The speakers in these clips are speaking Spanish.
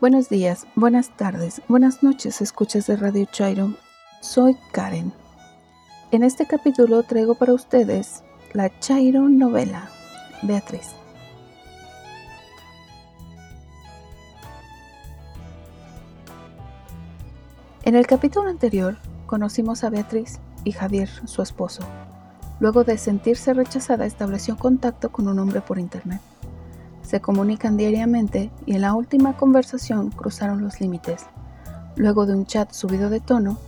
Buenos días, buenas tardes, buenas noches, escuchas de Radio Chairo. Soy Karen. En este capítulo traigo para ustedes la Chairo novela, Beatriz. En el capítulo anterior conocimos a Beatriz y Javier, su esposo. Luego de sentirse rechazada, estableció contacto con un hombre por internet. Se comunican diariamente y en la última conversación cruzaron los límites. Luego de un chat subido de tono,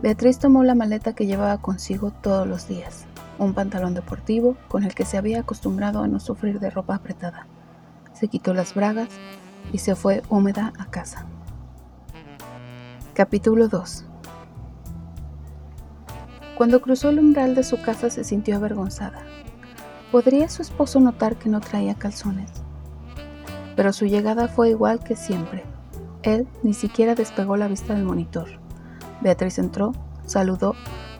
Beatriz tomó la maleta que llevaba consigo todos los días, un pantalón deportivo con el que se había acostumbrado a no sufrir de ropa apretada. Se quitó las bragas y se fue húmeda a casa. Capítulo 2 Cuando cruzó el umbral de su casa se sintió avergonzada. ¿Podría su esposo notar que no traía calzones? Pero su llegada fue igual que siempre. Él ni siquiera despegó la vista del monitor. Beatriz entró, saludó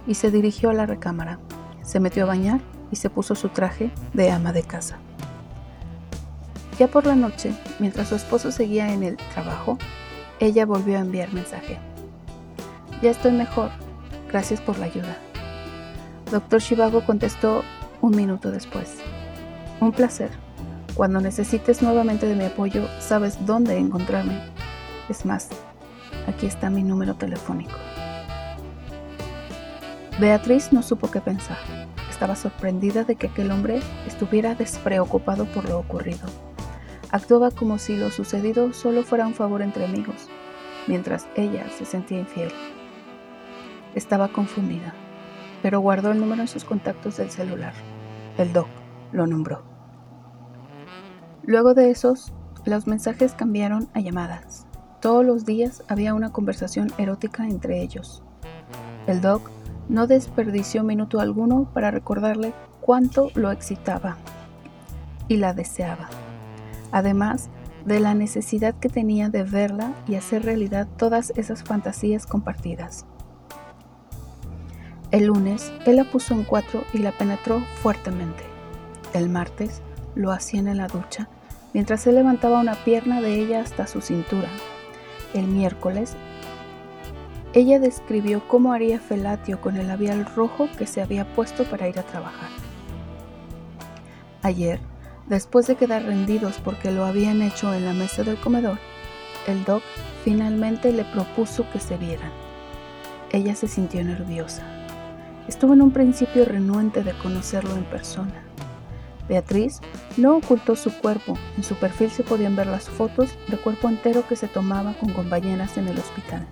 y se dirigió a la recámara. Se metió a bañar y se puso su traje de ama de casa. Ya por la noche, mientras su esposo seguía en el trabajo, ella volvió a enviar mensaje. Ya estoy mejor. Gracias por la ayuda. Doctor Shivago contestó un minuto después. Un placer. Cuando necesites nuevamente de mi apoyo, sabes dónde encontrarme. Es más, aquí está mi número telefónico. Beatriz no supo qué pensar. Estaba sorprendida de que aquel hombre estuviera despreocupado por lo ocurrido. Actuaba como si lo sucedido solo fuera un favor entre amigos, mientras ella se sentía infiel. Estaba confundida pero guardó el número en sus contactos del celular. El doc lo nombró. Luego de esos, los mensajes cambiaron a llamadas. Todos los días había una conversación erótica entre ellos. El doc no desperdició minuto alguno para recordarle cuánto lo excitaba y la deseaba, además de la necesidad que tenía de verla y hacer realidad todas esas fantasías compartidas. El lunes, él la puso en cuatro y la penetró fuertemente. El martes, lo hacían en la ducha, mientras él levantaba una pierna de ella hasta su cintura. El miércoles, ella describió cómo haría felatio con el labial rojo que se había puesto para ir a trabajar. Ayer, después de quedar rendidos porque lo habían hecho en la mesa del comedor, el doc finalmente le propuso que se vieran. Ella se sintió nerviosa. Estuvo en un principio renuente de conocerlo en persona. Beatriz no ocultó su cuerpo, en su perfil se podían ver las fotos de cuerpo entero que se tomaba con compañeras en el hospital.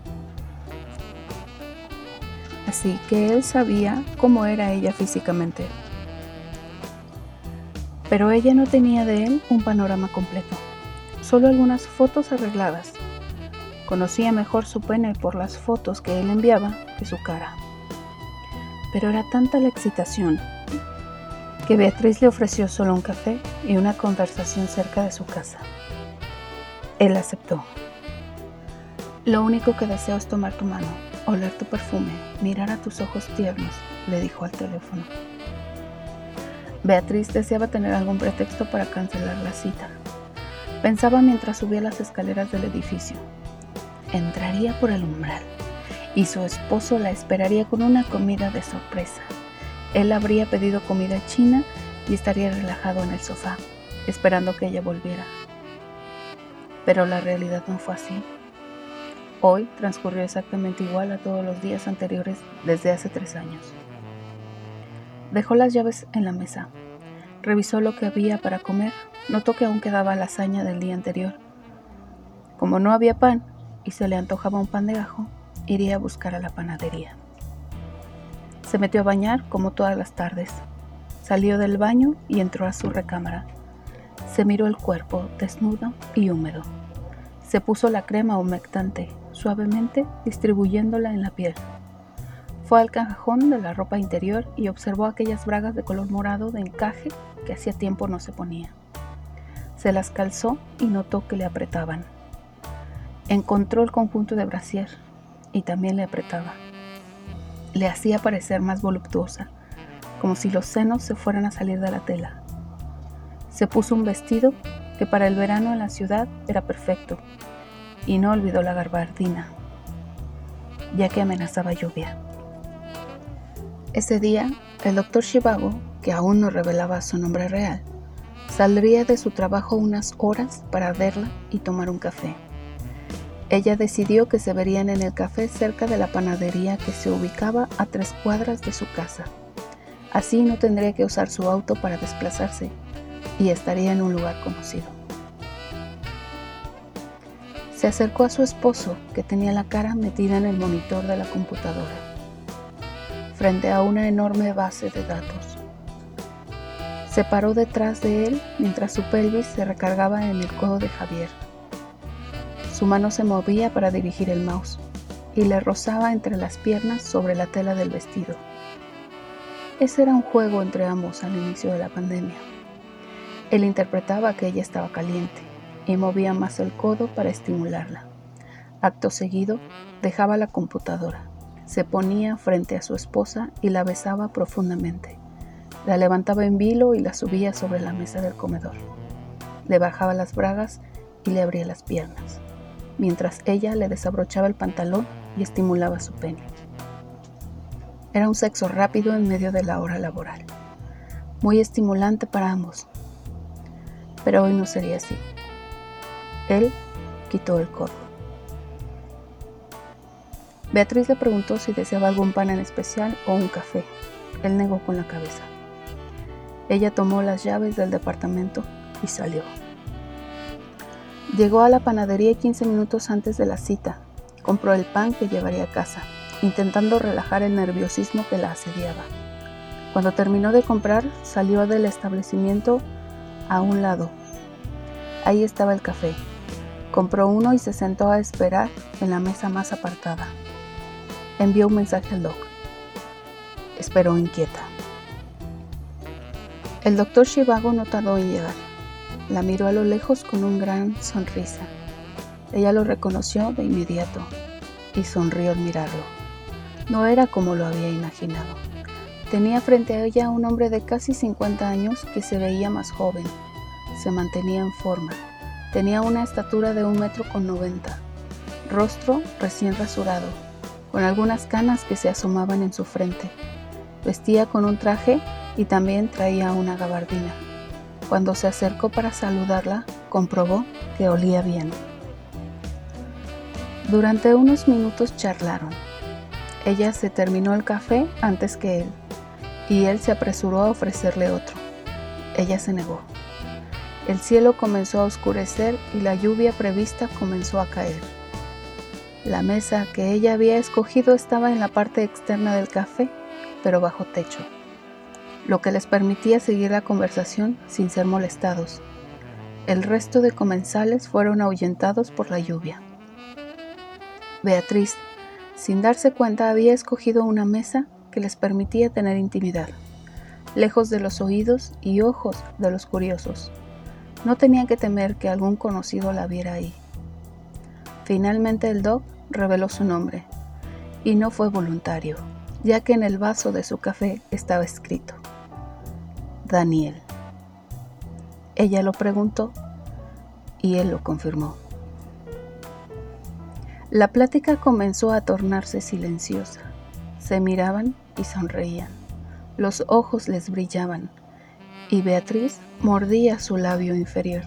Así que él sabía cómo era ella físicamente. Pero ella no tenía de él un panorama completo, solo algunas fotos arregladas. Conocía mejor su pene por las fotos que él enviaba que su cara pero era tanta la excitación que Beatriz le ofreció solo un café y una conversación cerca de su casa. Él aceptó. Lo único que deseo es tomar tu mano, oler tu perfume, mirar a tus ojos tiernos, le dijo al teléfono. Beatriz deseaba tener algún pretexto para cancelar la cita. Pensaba mientras subía las escaleras del edificio. Entraría por el umbral y su esposo la esperaría con una comida de sorpresa. Él habría pedido comida china y estaría relajado en el sofá, esperando que ella volviera. Pero la realidad no fue así. Hoy transcurrió exactamente igual a todos los días anteriores desde hace tres años. Dejó las llaves en la mesa, revisó lo que había para comer, notó que aún quedaba lasaña del día anterior. Como no había pan y se le antojaba un pan de ajo, iría a buscar a la panadería. Se metió a bañar como todas las tardes. Salió del baño y entró a su recámara. Se miró el cuerpo desnudo y húmedo. Se puso la crema humectante suavemente distribuyéndola en la piel. Fue al cajón de la ropa interior y observó aquellas bragas de color morado de encaje que hacía tiempo no se ponía. Se las calzó y notó que le apretaban. Encontró el conjunto de brasier y también le apretaba. Le hacía parecer más voluptuosa, como si los senos se fueran a salir de la tela. Se puso un vestido que para el verano en la ciudad era perfecto, y no olvidó la garbardina, ya que amenazaba lluvia. Ese día, el doctor Shivago, que aún no revelaba su nombre real, saldría de su trabajo unas horas para verla y tomar un café. Ella decidió que se verían en el café cerca de la panadería que se ubicaba a tres cuadras de su casa. Así no tendría que usar su auto para desplazarse y estaría en un lugar conocido. Se acercó a su esposo, que tenía la cara metida en el monitor de la computadora, frente a una enorme base de datos. Se paró detrás de él mientras su pelvis se recargaba en el codo de Javier. Su mano se movía para dirigir el mouse y le rozaba entre las piernas sobre la tela del vestido. Ese era un juego entre ambos al inicio de la pandemia. Él interpretaba que ella estaba caliente y movía más el codo para estimularla. Acto seguido, dejaba la computadora, se ponía frente a su esposa y la besaba profundamente. La levantaba en vilo y la subía sobre la mesa del comedor. Le bajaba las bragas y le abría las piernas, mientras ella le desabrochaba el pantalón y estimulaba su pene. Era un sexo rápido en medio de la hora laboral, muy estimulante para ambos, pero hoy no sería así. Él quitó el codo. Beatriz le preguntó si deseaba algún pan en especial o un café. Él negó con la cabeza. Ella tomó las llaves del departamento y salió. Llegó a la panadería 15 minutos antes de la cita. Compró el pan que llevaría a casa, intentando relajar el nerviosismo que la asediaba. Cuando terminó de comprar, salió del establecimiento a un lado. Ahí estaba el café. Compró uno y se sentó a esperar en la mesa más apartada. Envió un mensaje al doc. Esperó inquieta. El doctor Shivago no tardó en llegar. La miró a lo lejos con un gran sonrisa. Ella lo reconoció de inmediato y sonrió al mirarlo. No era como lo había imaginado. Tenía frente a ella un hombre de casi 50 años que se veía más joven se mantenía en forma. Tenía una estatura de un metro con noventa, rostro recién rasurado, con algunas canas que se asomaban en su frente. Vestía con un traje y también traía una gabardina. Cuando se acercó para saludarla, comprobó que olía bien. Durante unos minutos charlaron. Ella se terminó el café antes que él, y él se apresuró a ofrecerle otro. Ella se negó. El cielo comenzó a oscurecer y la lluvia prevista comenzó a caer. La mesa que ella había escogido estaba en la parte externa del café, pero bajo techo, lo que les permitía seguir la conversación sin ser molestados. El resto de comensales fueron ahuyentados por la lluvia. Beatriz, sin darse cuenta, había escogido una mesa que les permitía tener intimidad, lejos de los oídos y ojos de los curiosos. No tenía que temer que algún conocido la viera ahí. Finalmente el doc reveló su nombre, y no fue voluntario, ya que en el vaso de su café estaba escrito, Daniel. Ella lo preguntó y él lo confirmó. La plática comenzó a tornarse silenciosa. Se miraban y sonreían. Los ojos les brillaban y Beatriz mordía su labio inferior.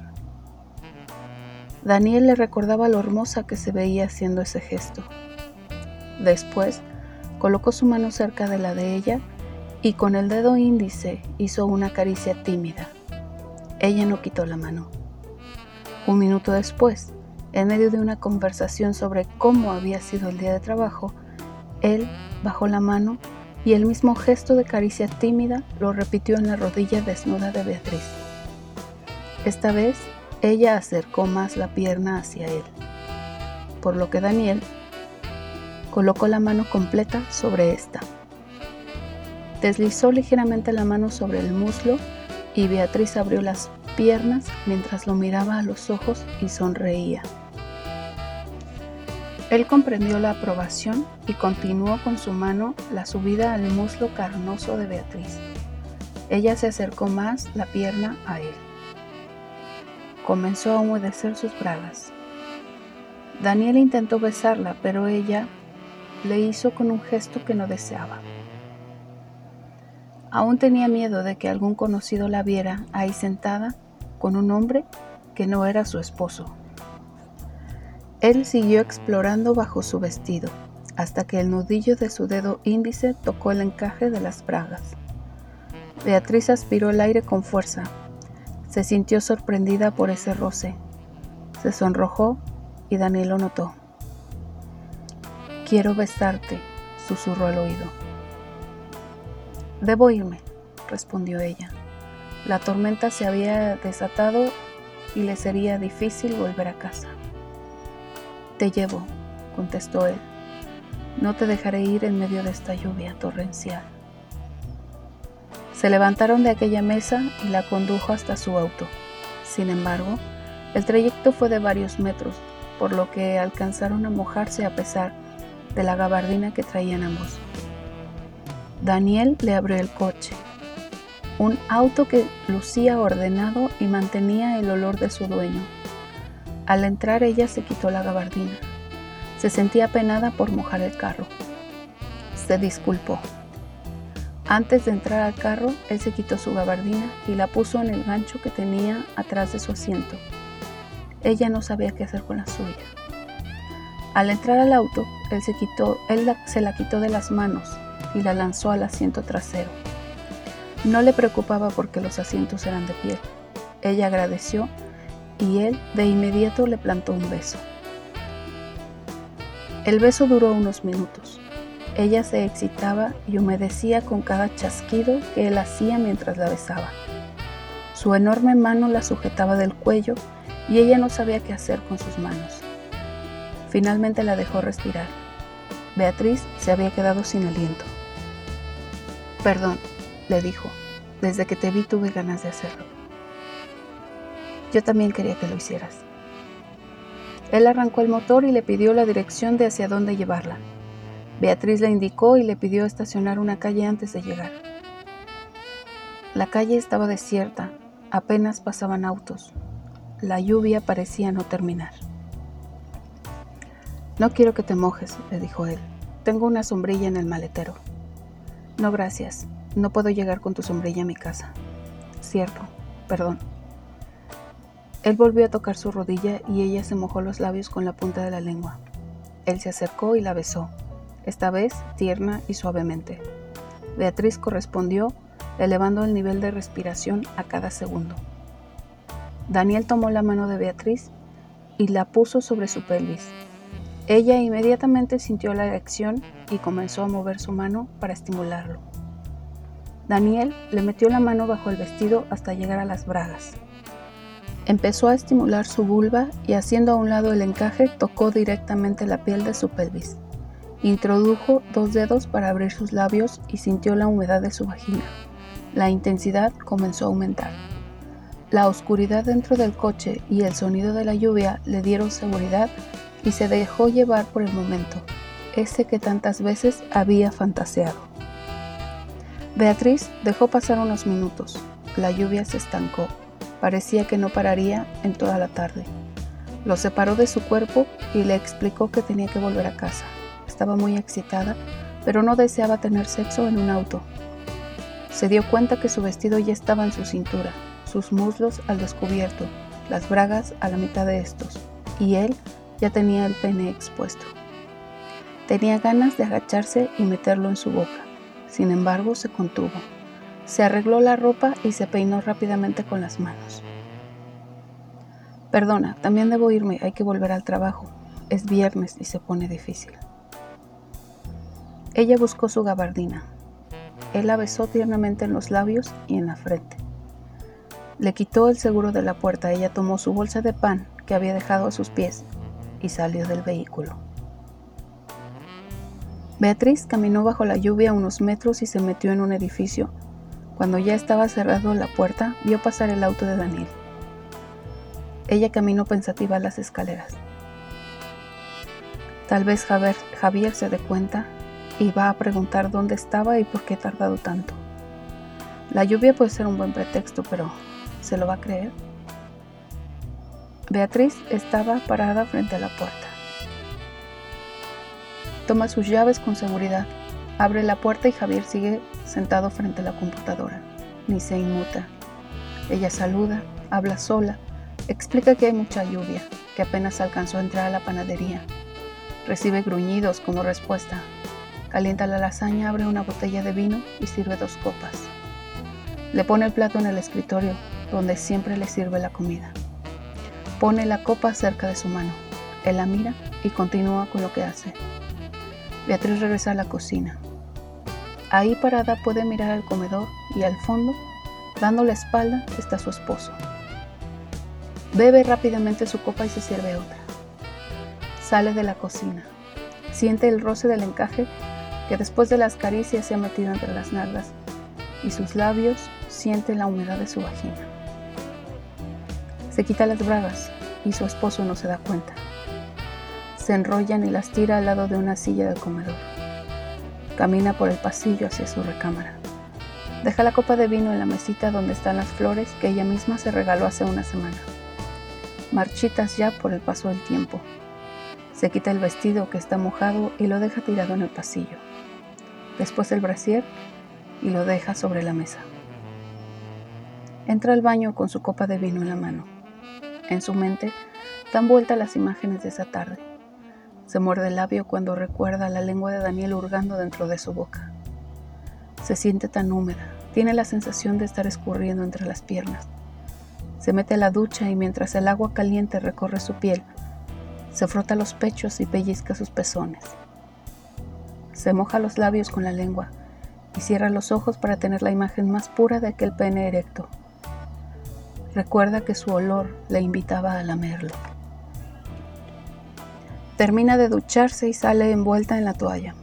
Daniel le recordaba lo hermosa que se veía haciendo ese gesto. Después, colocó su mano cerca de la de ella y con el dedo índice hizo una caricia tímida. Ella no quitó la mano. Un minuto después, en medio de una conversación sobre cómo había sido el día de trabajo, él bajó la mano y el mismo gesto de caricia tímida lo repitió en la rodilla desnuda de Beatriz. Esta vez ella acercó más la pierna hacia él, por lo que Daniel colocó la mano completa sobre esta. Deslizó ligeramente la mano sobre el muslo y Beatriz abrió las piernas mientras lo miraba a los ojos y sonreía. Él comprendió la aprobación y continuó con su mano la subida al muslo carnoso de Beatriz. Ella se acercó más la pierna a él. comenzó a humedecer sus bragas. Daniel intentó besarla, pero ella le hizo con un gesto que no deseaba. Aún tenía miedo de que algún conocido la viera ahí sentada con un hombre que no era su esposo. Él siguió explorando bajo su vestido hasta que el nudillo de su dedo índice tocó el encaje de las bragas. Beatriz aspiró el aire con fuerza. Se sintió sorprendida por ese roce. Se sonrojó y Daniel lo notó. Quiero besarte, susurró al oído. Debo irme, respondió ella. La tormenta se había desatado y le sería difícil volver a casa. Te llevo, contestó él. No te dejaré ir en medio de esta lluvia torrencial. Se levantaron de aquella mesa y la condujo hasta su auto. Sin embargo, el trayecto fue de varios metros, por lo que alcanzaron a mojarse a pesar de la gabardina que traían ambos. Daniel le abrió el coche, un auto que lucía ordenado y mantenía el olor de su dueño. Al entrar ella se quitó la gabardina. Se sentía penada por mojar el carro. Se disculpó. Antes de entrar al carro, él se quitó su gabardina y la puso en el gancho que tenía atrás de su asiento. Ella no sabía qué hacer con la suya. Al entrar al auto, él se, se la quitó de las manos y la lanzó al asiento trasero. No le preocupaba porque los asientos eran de piel. Ella agradeció y él de inmediato le plantó un beso. El beso duró unos minutos. Ella se excitaba y humedecía con cada chasquido que él hacía mientras la besaba. Su enorme mano la sujetaba del cuello y ella no sabía qué hacer con sus manos. Finalmente la dejó respirar. Beatriz se había quedado sin aliento. Perdón, le dijo, desde que te vi tuve ganas de hacerlo. Yo también quería que lo hicieras. Él arrancó el motor y le pidió la dirección de hacia dónde llevarla. Beatriz le indicó y le pidió estacionar una calle antes de llegar. La calle estaba desierta, apenas pasaban autos. La lluvia parecía no terminar. No quiero que te mojes, le dijo él. Tengo una sombrilla en el maletero. No, gracias. No puedo llegar con tu sombrilla a mi casa. Cierto, perdón. Él volvió a tocar su rodilla y ella se mojó los labios con la punta de la lengua. Él se acercó y la besó, esta vez tierna y suavemente. Beatriz correspondió, elevando el nivel de respiración a cada segundo. Daniel tomó la mano de Beatriz y la puso sobre su pelvis. Ella inmediatamente sintió la erección y comenzó a mover su mano para estimularlo. Daniel le metió la mano bajo el vestido hasta llegar a las bragas. Empezó a estimular su vulva y haciendo a un lado el encaje tocó directamente la piel de su pelvis. Introdujo dos dedos para abrir sus labios y sintió la humedad de su vagina. La intensidad comenzó a aumentar. La oscuridad dentro del coche y el sonido de la lluvia le dieron seguridad y se dejó llevar por el momento, ese que tantas veces había fantaseado. Beatriz dejó pasar unos minutos. La lluvia se estancó Parecía que no pararía en toda la tarde. Lo separó de su cuerpo y le explicó que tenía que volver a casa. Estaba muy excitada, pero no deseaba tener sexo en un auto. Se dio cuenta que su vestido ya estaba en su cintura, sus muslos al descubierto, las bragas a la mitad de estos, y él ya tenía el pene expuesto. Tenía ganas de agacharse y meterlo en su boca. Sin embargo, se contuvo. Se arregló la ropa y se peinó rápidamente con las manos. Perdona, también debo irme, hay que volver al trabajo. Es viernes y se pone difícil. Ella buscó su gabardina. Él la besó tiernamente en los labios y en la frente. Le quitó el seguro de la puerta. Ella tomó su bolsa de pan que había dejado a sus pies y salió del vehículo. Beatriz caminó bajo la lluvia unos metros y se metió en un edificio cuando ya estaba cerrado la puerta, vio pasar el auto de Daniel. Ella caminó pensativa a las escaleras. Tal vez Javier, Javier se dé cuenta y va a preguntar dónde estaba y por qué he tardado tanto. La lluvia puede ser un buen pretexto, pero ¿se lo va a creer? Beatriz estaba parada frente a la puerta. Toma sus llaves con seguridad, abre la puerta y Javier sigue sentado frente a la computadora. Ni se inmuta. Ella saluda, habla sola, explica que hay mucha lluvia, que apenas alcanzó a entrar a la panadería. Recibe gruñidos como respuesta. Calienta la lasaña, abre una botella de vino y sirve dos copas. Le pone el plato en el escritorio, donde siempre le sirve la comida. Pone la copa cerca de su mano. Él la mira y continúa con lo que hace. Beatriz regresa a la cocina. Ahí parada puede mirar al comedor y al fondo, dando la espalda, está su esposo. Bebe rápidamente su copa y se sirve otra. Sale de la cocina. Siente el roce del encaje que después de las caricias se ha metido entre las nalgas y sus labios sienten la humedad de su vagina. Se quita las bragas y su esposo no se da cuenta se enrollan y las tira al lado de una silla del comedor. Camina por el pasillo hacia su recámara. Deja la copa de vino en la mesita donde están las flores que ella misma se regaló hace una semana. Marchitas ya por el paso del tiempo. Se quita el vestido que está mojado y lo deja tirado en el pasillo. Después el brasier y lo deja sobre la mesa. Entra al baño con su copa de vino en la mano. En su mente dan vuelta las imágenes de esa tarde se muerde el labio cuando recuerda la lengua de Daniel hurgando dentro de su boca. Se siente tan húmeda, tiene la sensación de estar escurriendo entre las piernas. Se mete a la ducha y mientras el agua caliente recorre su piel, se frota los pechos y pellizca sus pezones. Se moja los labios con la lengua y cierra los ojos para tener la imagen más pura de aquel pene erecto. Recuerda que su olor le invitaba a lamerlo. Termina de ducharse y sale envuelta en la toalla.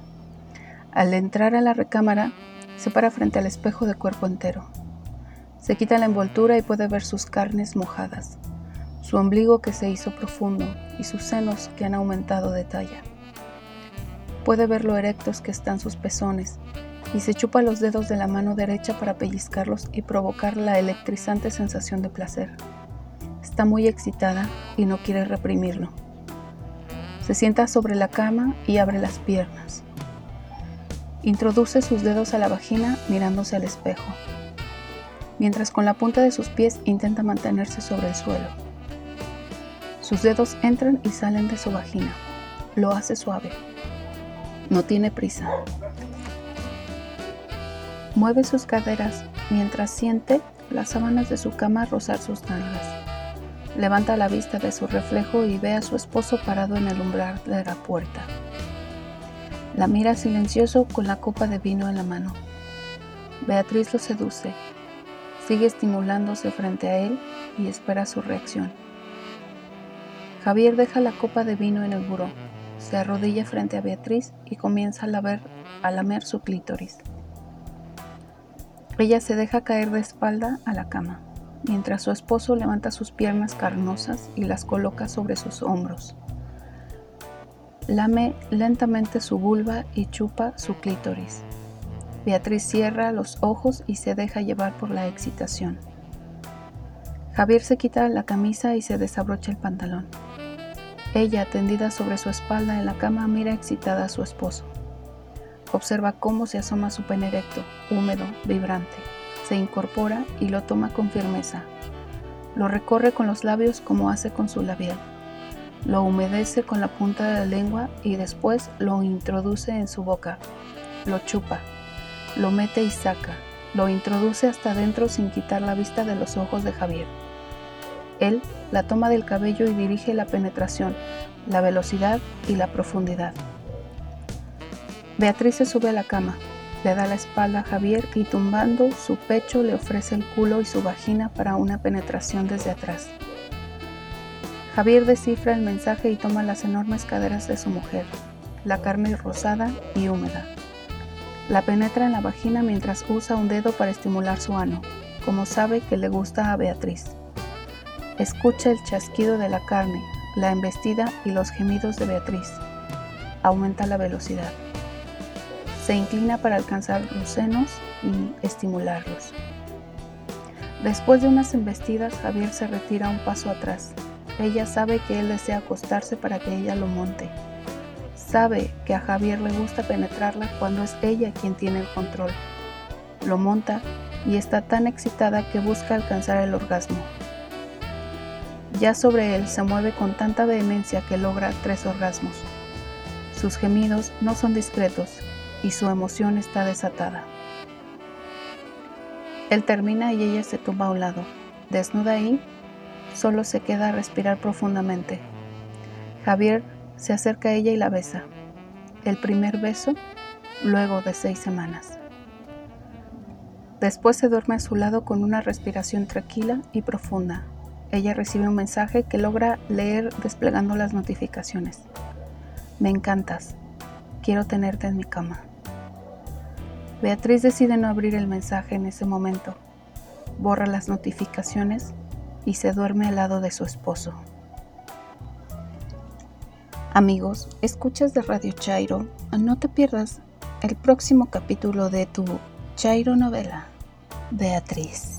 Al entrar a la recámara, se para frente al espejo de cuerpo entero. Se quita la envoltura y puede ver sus carnes mojadas, su ombligo que se hizo profundo y sus senos que han aumentado de talla. Puede ver lo erectos que están sus pezones y se chupa los dedos de la mano derecha para pellizcarlos y provocar la electrizante sensación de placer. Está muy excitada y no quiere reprimirlo. Se sienta sobre la cama y abre las piernas. Introduce sus dedos a la vagina mirándose al espejo, mientras con la punta de sus pies intenta mantenerse sobre el suelo. Sus dedos entran y salen de su vagina. Lo hace suave. No tiene prisa. Mueve sus caderas mientras siente las sábanas de su cama rozar sus nalgas. Levanta la vista de su reflejo y ve a su esposo parado en el umbral de la puerta. La mira silencioso con la copa de vino en la mano. Beatriz lo seduce, sigue estimulándose frente a él y espera su reacción. Javier deja la copa de vino en el buró, se arrodilla frente a Beatriz y comienza a, lamer, a lamer su clítoris. Ella se deja caer de espalda a la cama mientras su esposo levanta sus piernas carnosas y las coloca sobre sus hombros. Lame lentamente su vulva y chupa su clítoris. Beatriz cierra los ojos y se deja llevar por la excitación. Javier se quita la camisa y se desabrocha el pantalón. Ella, tendida sobre su espalda en la cama, mira excitada a su esposo. Observa cómo se asoma su pene erecto, húmedo, vibrante se incorpora y lo toma con firmeza. Lo recorre con los labios como hace con su labial. Lo humedece con la punta de la lengua y después lo introduce en su boca. Lo chupa. Lo mete y saca. Lo introduce hasta adentro sin quitar la vista de los ojos de Javier. Él la toma del cabello y dirige la penetración, la velocidad y la profundidad. Beatriz se sube a la cama, le da la espalda a Javier y tumbando su pecho le ofrece el culo y su vagina para una penetración desde atrás. Javier descifra el mensaje y toma las enormes caderas de su mujer, la carne rosada y húmeda. La penetra en la vagina mientras usa un dedo para estimular su ano, como sabe que le gusta a Beatriz. Escucha el chasquido de la carne, la embestida y los gemidos de Beatriz. Aumenta la velocidad. Se inclina para alcanzar los senos y estimularlos. Después de unas embestidas, Javier se retira un paso atrás, ella sabe que él desea acostarse para que ella lo monte. Sabe que a Javier le gusta penetrarla cuando es ella quien tiene el control. Lo monta y está tan excitada que busca alcanzar el orgasmo. Ya sobre él se mueve con tanta vehemencia que logra tres orgasmos. Sus gemidos no son discretos y su emoción está desatada. Él termina y ella se tumba a un lado. Desnuda ahí, solo se queda a respirar profundamente. Javier se acerca a ella y la besa. El primer beso luego de seis semanas. Después se duerme a su lado con una respiración tranquila y profunda. Ella recibe un mensaje que logra leer desplegando las notificaciones. Me encantas. Quiero tenerte en mi cama. Beatriz decide no abrir el mensaje en ese momento. Borra las notificaciones y se duerme al lado de su esposo. Amigos, escuchas de Radio Chairo, no te pierdas el próximo capítulo de tu Chairo novela, Beatriz.